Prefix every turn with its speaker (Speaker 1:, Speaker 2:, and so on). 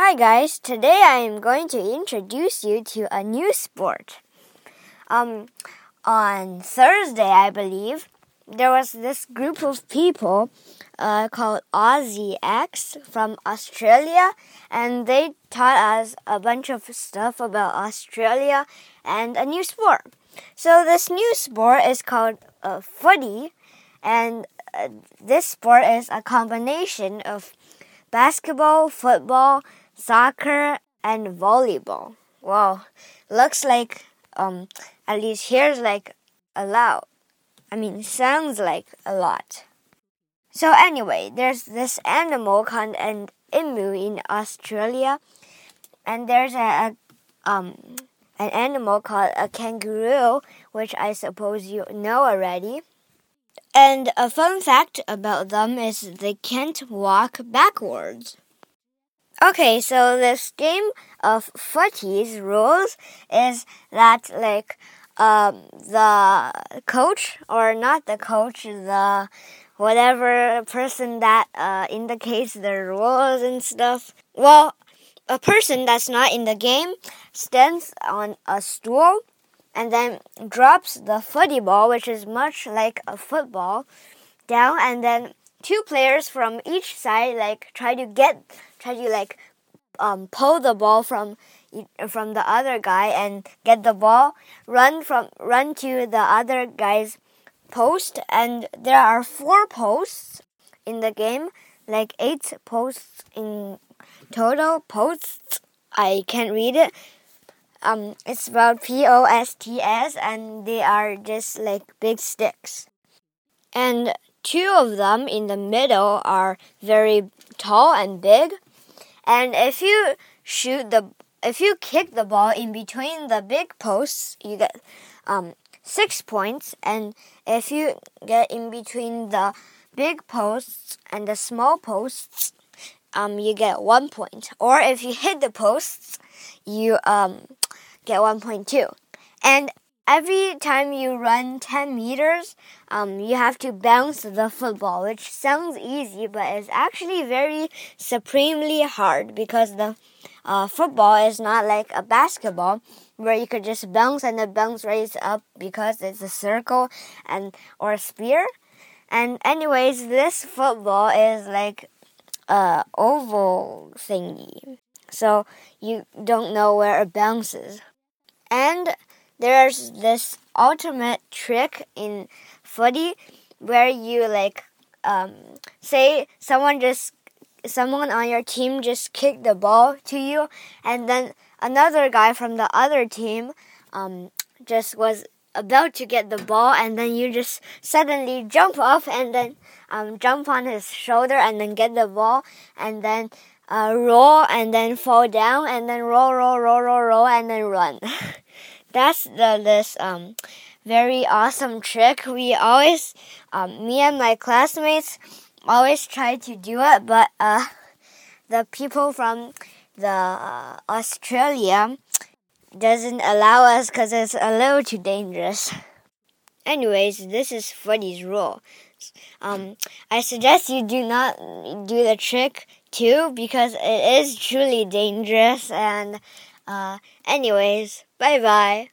Speaker 1: Hi guys, today I am going to introduce you to a new sport. Um, on Thursday, I believe, there was this group of people uh, called Aussie X from Australia, and they taught us a bunch of stuff about Australia and a new sport. So this new sport is called uh, footy, and uh, this sport is a combination of basketball, football, soccer, and volleyball. Wow, looks like um at least here's like a lot. I mean, sounds like a lot. So anyway, there's this animal called an emu in Australia, and there's a, a um an animal called a kangaroo, which I suppose you know already. And a fun fact about them is they can't walk backwards. Okay, so this game of footy's rules is that like um, the coach or not the coach, the whatever person that uh, indicates the rules and stuff. Well, a person that's not in the game stands on a stool and then drops the footy ball, which is much like a football, down, and then two players from each side like try to get try to like um, pull the ball from from the other guy and get the ball run from run to the other guy's post. And there are four posts in the game like eight posts in total. Posts i can't read it. Um it's about p-o-s-t-s and they are just like big sticks. And two of them in the middle are very tall and big and if you shoot the if you kick the ball in between the big posts, you get um, six points. And if you get in between the big posts and the small posts, um, you get one point. Or if you hit the posts, you um, get 1.2. And every time you run 10 meters, um, you have to bounce the football, which sounds easy, but it's actually very supremely hard because the uh, football is not like a basketball where you could just bounce and the bounce raise up because it's a circle and or a spear. And anyways, this football is like a oval thingy, so you don't know where it bounces. And there's this ultimate trick in footy where you like um, say someone just someone on your team just kicked the ball to you, and then another guy from the other team um, just was about to get the ball, and then you just suddenly jump off and then um, jump on his shoulder and then get the ball, and then uh, roll and then fall down, and then roll, roll, roll, roll, roll, and then run. That's the this um very awesome trick. We always, um, me and my classmates always try to do it, but uh, the people from the uh, Australia doesn't allow us because it's a little too dangerous. Anyways, this is Freddy's rule. Um, I suggest you do not do the trick too because it is truly dangerous. And uh, anyways, bye bye.